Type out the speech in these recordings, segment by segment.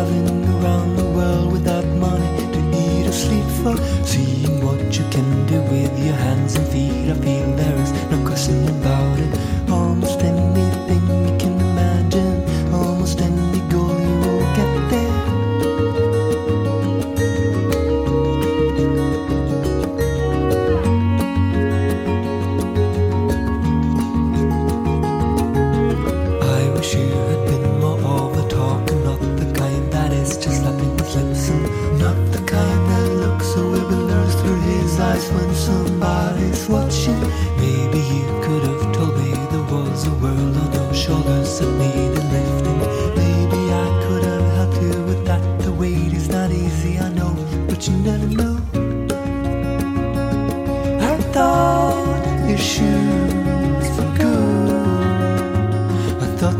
loving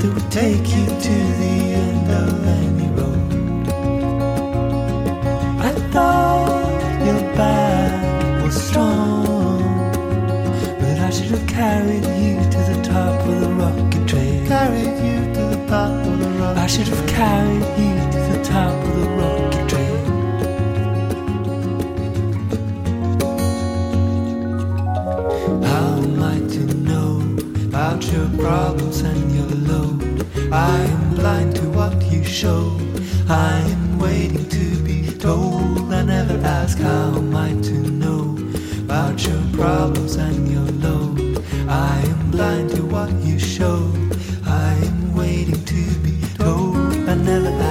They would take you to the end of any road. I thought your back was strong, but I should have carried you to the top of the rocket train. Carried you to the top of the rocket. I should have carried show. I am waiting to be told. I never ask how am I to know about your problems and your load. I am blind to what you show. I am waiting to be told. I never ask.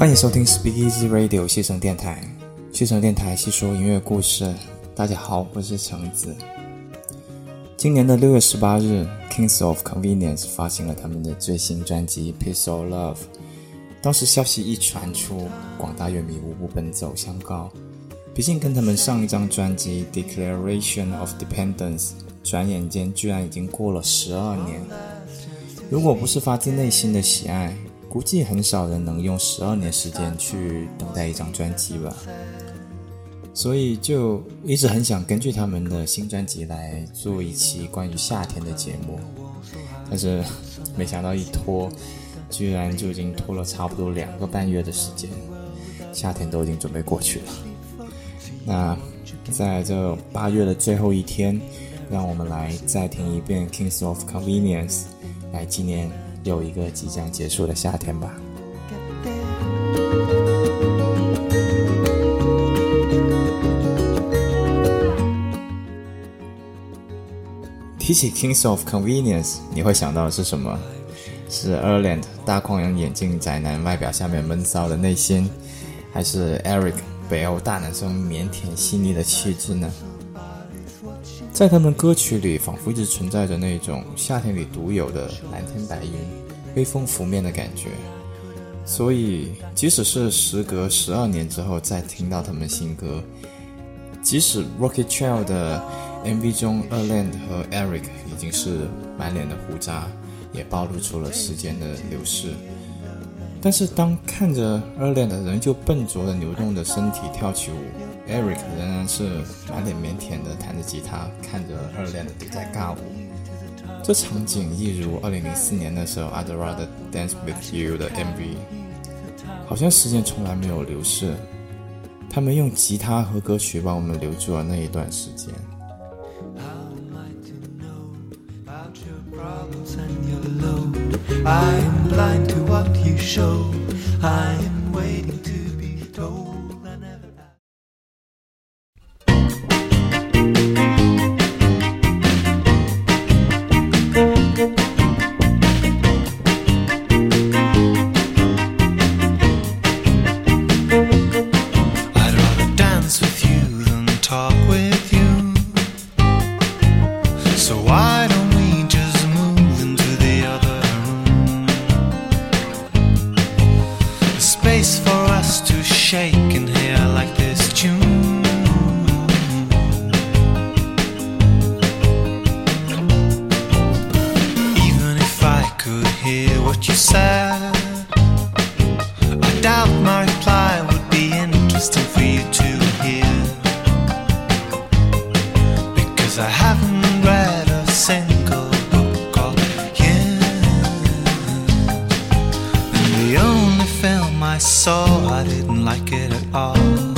欢迎收听 Speak Easy Radio 西城电台，西城电台细说音乐故事。大家好，我是橙子。今年的六月十八日，Kings of Convenience 发行了他们的最新专辑《Peace of Love》。当时消息一传出，广大乐迷无不奔走相告。毕竟跟他们上一张专辑《Declaration of Dependence》转眼间居然已经过了十二年。如果不是发自内心的喜爱，估计很少人能用十二年时间去等待一张专辑吧。所以就一直很想根据他们的新专辑来做一期关于夏天的节目，但是没想到一拖，居然就已经拖了差不多两个半月的时间，夏天都已经准备过去了。那在这八月的最后一天，让我们来再听一遍《Kings of Convenience》，来纪念有一个即将结束的夏天吧。提起 Kings of Convenience，你会想到的是什么？是 Erland 大框眼镜宅男外表下面闷骚的内心，还是 Eric 北欧大男生腼腆细腻的气质呢？在他们歌曲里，仿佛一直存在着那种夏天里独有的蓝天白云、微风拂面的感觉。所以，即使是时隔十二年之后再听到他们新歌，即使 Rocket Trail 的 MV 中，Erland 和 Eric 已经是满脸的胡渣，也暴露出了时间的流逝。但是当看着 Erland 仍旧笨拙的扭动的身体跳起舞 Eric 仍然是满脸腼腆的弹着吉他，看着二链的在尬舞。这场景一如2004年的时候，I'd rather dance with you 的 MV。好像时间从来没有流逝，他们用吉他和歌曲帮我们留住了那一段时间。I'm like to know about your problems and your love。I'm blind to what you show，I am waiting。Oh.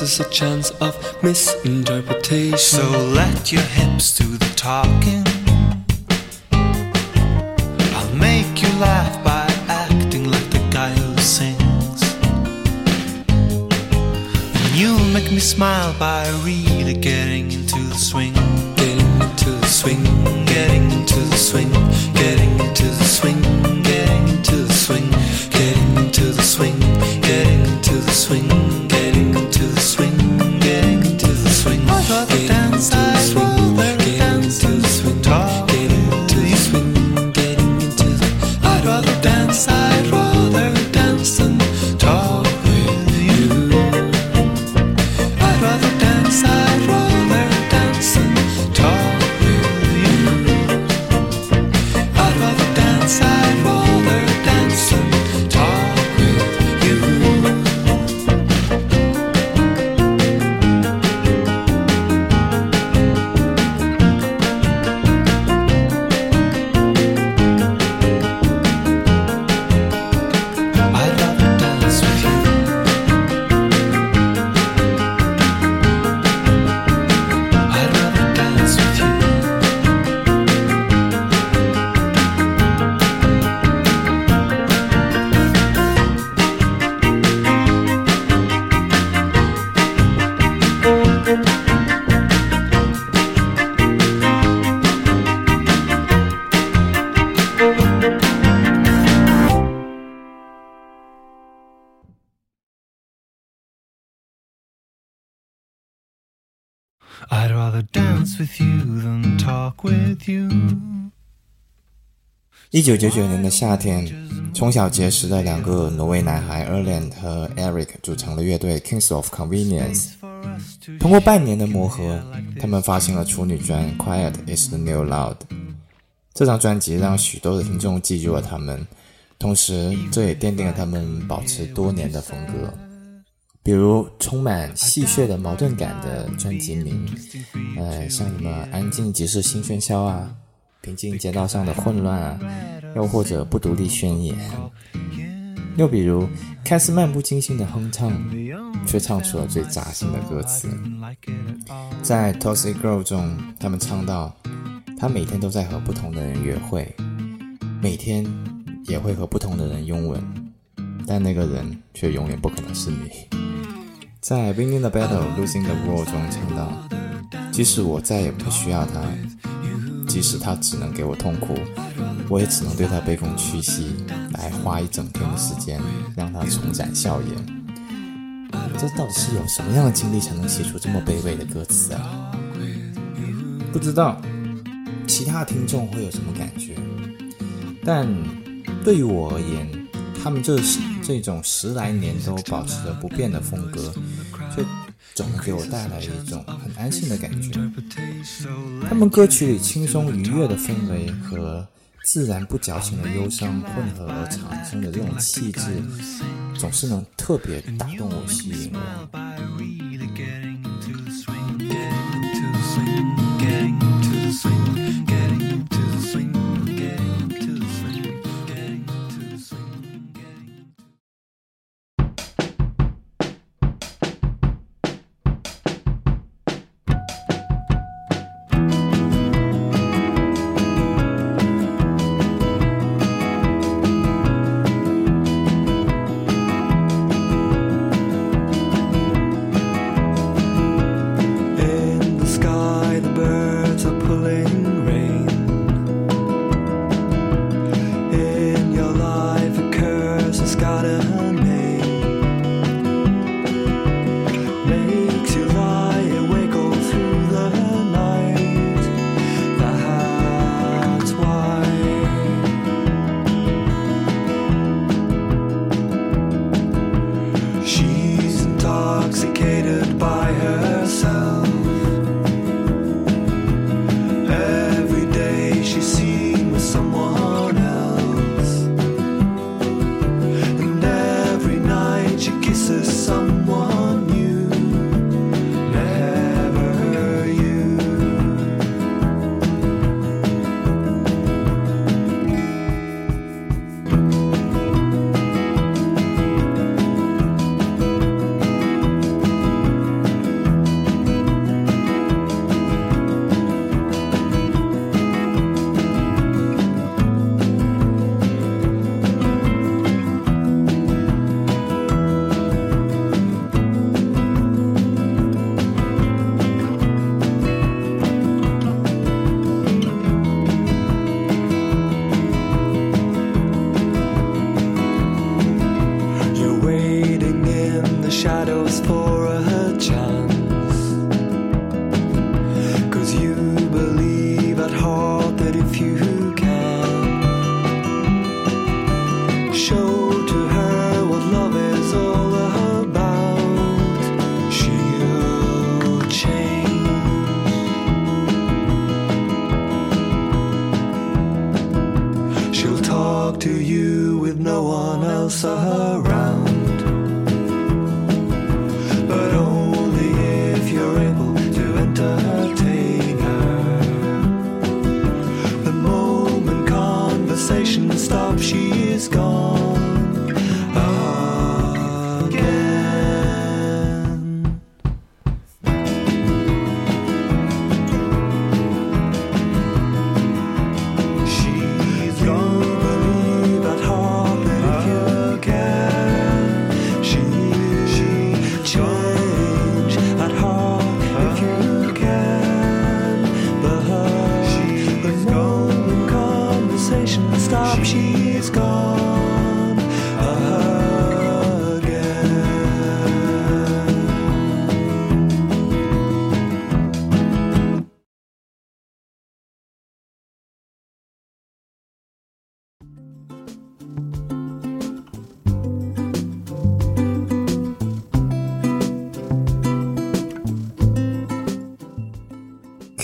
Increases a chance of misinterpretation. So let your hips do the talking. I'll make you laugh by acting like the guy who sings. And you'll make me smile by really getting into the swing. Getting into the swing, getting into the swing, with you don't talk with you. 一九九九年的夏天从小结识的两个挪威男孩 erland 和 eric 组成了乐队 kings of convenience 通过半年的磨合他们发行了处女专 quiet is the new loud 这张专辑让许多的听众记住了他们同时这也奠定了他们保持多年的风格。比如充满戏谑的矛盾感的专辑名，呃，像什么“安静即是新喧嚣”啊，“平静街道上的混乱”啊，又或者“不独立宣言”。又比如看似漫不经心的哼唱，却唱出了最扎心的歌词。在《Toxic Girl》中，他们唱到：“他每天都在和不同的人约会，每天也会和不同的人拥吻。但那个人却永远不可能是你。在《Winning the Battle, Losing the War》中唱到：“即使我再也不需要他，即使他只能给我痛苦，我也只能对他卑躬屈膝，来花一整天的时间让他重展笑颜。”这到底是有什么样的经历才能写出这么卑微的歌词啊？不知道其他听众会有什么感觉，但对于我而言，他们这这种十来年都保持着不变的风格，却总能给我带来一种很安心的感觉。他们歌曲里轻松愉悦的氛围和自然不矫情的忧伤混合而产生的这种气质，总是能特别打动我、吸引我。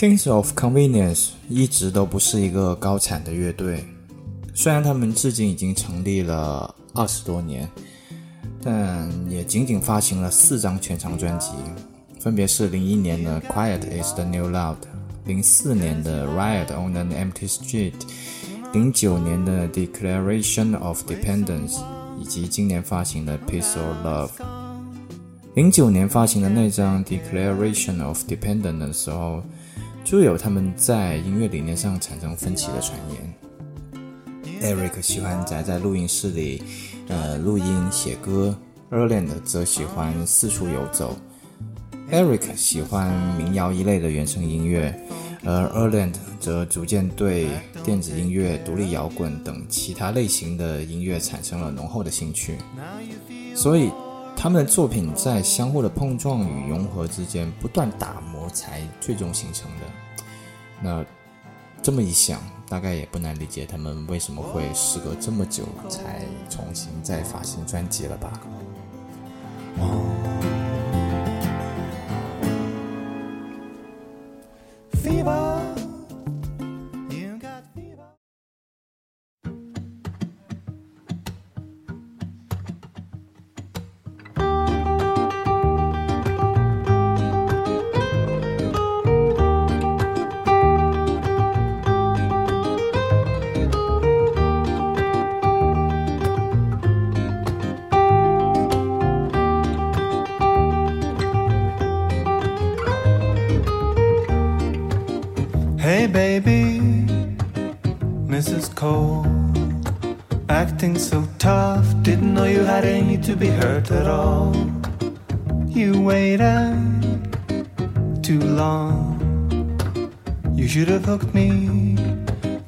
Kings of Convenience 一直都不是一个高产的乐队，虽然他们至今已经成立了二十多年，但也仅仅发行了四张全长专辑，分别是零一年的《Quiet Is the New Loud》，零四年的《Riot on an Empty Street》，零九年的《Declaration of Dependence》，以及今年发行的《Peace or Love》。零九年发行的那张《Declaration of Dependence》的时候，就有他们在音乐理念上产生分歧的传言。Eric 喜欢宅在录音室里，呃，录音写歌。Erland 则喜欢四处游走。Eric 喜欢民谣一类的原声音乐，而 Erland 则逐渐对电子音乐、独立摇滚等其他类型的音乐产生了浓厚的兴趣。所以，他们的作品在相互的碰撞与融合之间不断打磨，才最终形成的。那这么一想，大概也不难理解他们为什么会时隔这么久才重新再发行专辑了吧。Hey baby, Mrs. Cole, acting so tough. Didn't know you had any to be hurt at all. You waited too long. You should have hooked me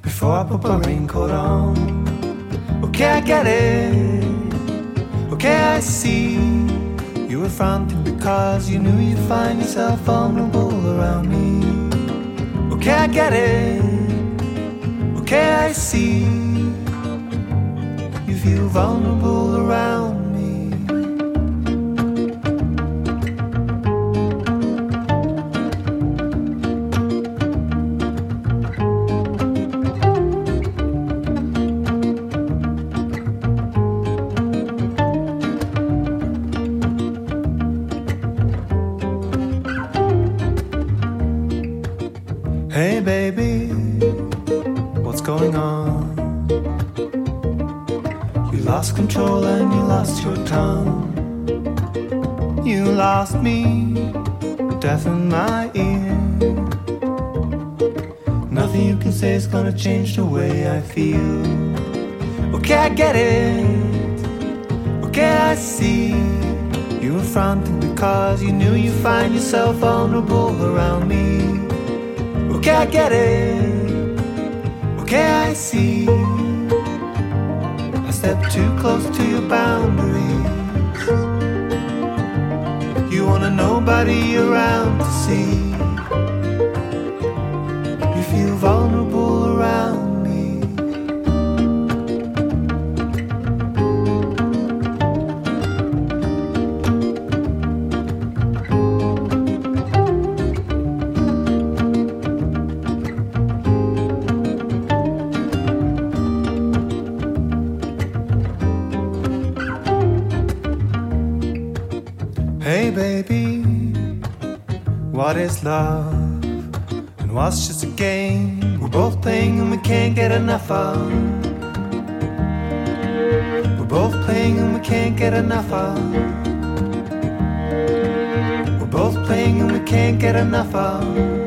before I put my raincoat on. Okay, I get it. Okay, I see. You were fronting because you knew you'd find yourself vulnerable around me. I get it. Okay, I see. You feel vulnerable around baby, what's going on? You lost control and you lost your tongue. You lost me, deaf in my ear. Nothing you can say is gonna change the way I feel. Okay, I get it. Okay, I see. You were fronting because you knew you'd find yourself vulnerable around me. I get it. Okay, I see. I step too close to your boundaries. You want a nobody around to see. What is love? And what's just a game we're both playing and we can't get enough of? We're both playing and we can't get enough of. We're both playing and we can't get enough of.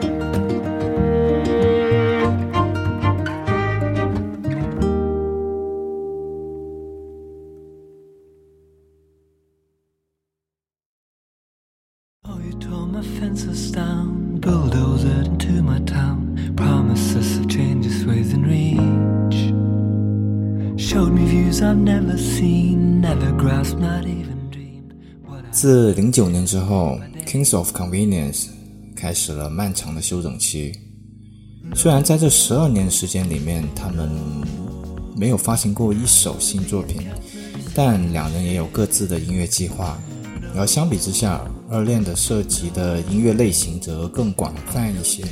My fences down, bulldozed into my town. Promises of changes within reach. Showed me views I've never seen, never grasped, not even dreamed. What 自零九年之后，Kings of Convenience 开始了漫长的休整期。虽然在这十二年时间里面，他们没有发行过一首新作品，但两人也有各自的音乐计划。而相比之下，二链的涉及的音乐类型则更广泛一些，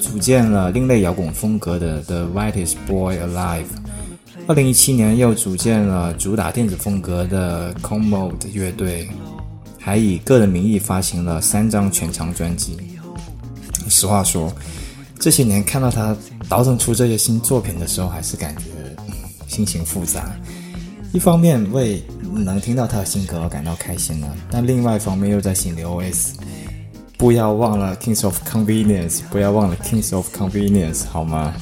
组建了另类摇滚风格的 The Whitest Boy Alive。二零一七年又组建了主打电子风格的 Commode 乐队，还以个人名义发行了三张全长专辑。实话说，这些年看到他倒腾出这些新作品的时候，还是感觉心情复杂。一方面为能听到他的性格而感到开心呢，但另外一方面又在心里 OS：不要忘了 Kings of Convenience，不要忘了 Kings of Convenience，好吗？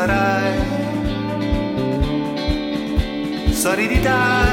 sarai. solidità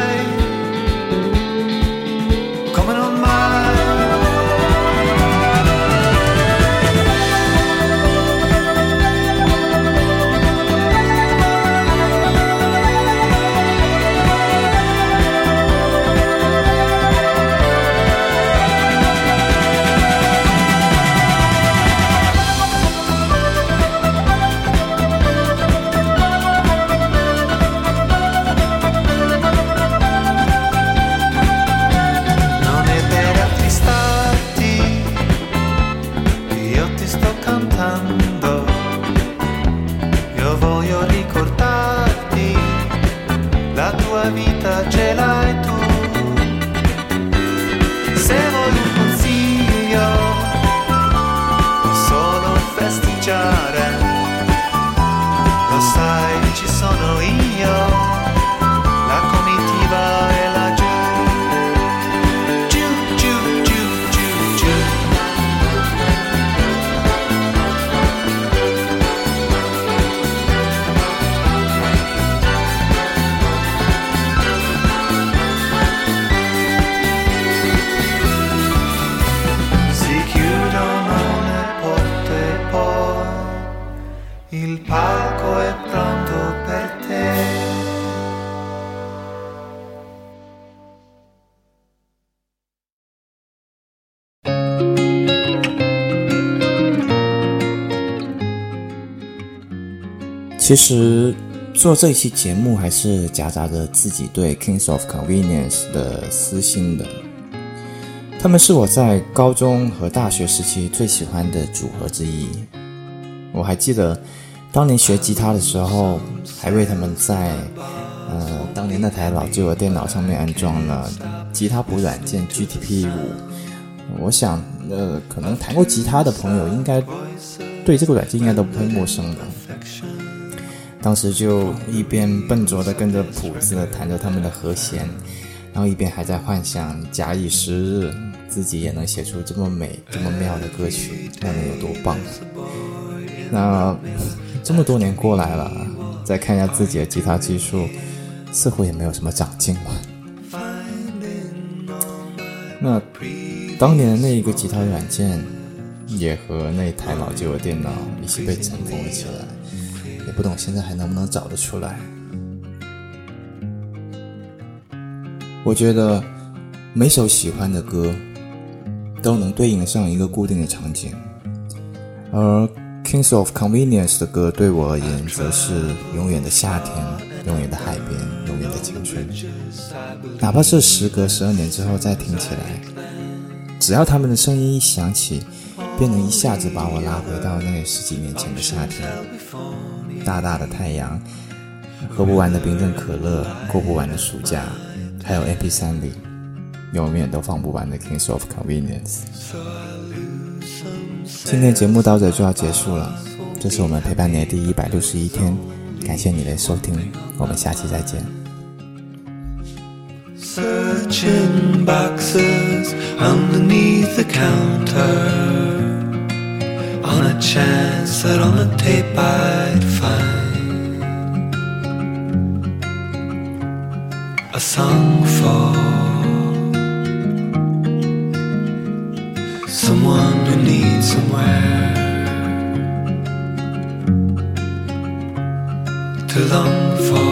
其实做这一期节目还是夹杂着自己对 Kings of Convenience 的私心的。他们是我在高中和大学时期最喜欢的组合之一。我还记得当年学吉他的时候，还为他们在呃当年那台老旧的电脑上面安装了吉他谱软件 GTP 五。我想，呃，可能弹过吉他的朋友应该对这个软件应该都不会陌生的。当时就一边笨拙地跟着谱子弹着他们的和弦，然后一边还在幻想，假以时日，自己也能写出这么美、这么妙的歌曲，那能有多棒？那这么多年过来了，再看一下自己的吉他技术，似乎也没有什么长进了。那当年的那一个吉他软件，也和那台老旧的电脑一起被尘封了起来。不懂现在还能不能找得出来。我觉得每首喜欢的歌都能对应上一个固定的场景，而 Kings of Convenience 的歌对我而言，则是永远的夏天、永远的海边、永远的青春。哪怕是时隔十二年之后再听起来，只要他们的声音一响起，便能一下子把我拉回到那十几年前的夏天。大大的太阳，喝不完的冰镇可乐，过不完的暑假，还有 MP3 里永远都放不完的 Kings of Convenience。今天节目到这就要结束了，这是我们陪伴你的第一百六十一天，感谢你的收听，我们下期再见。Searching boxes underneath the counter on a chance that on the tape I'd find a song for someone who needs somewhere to long for.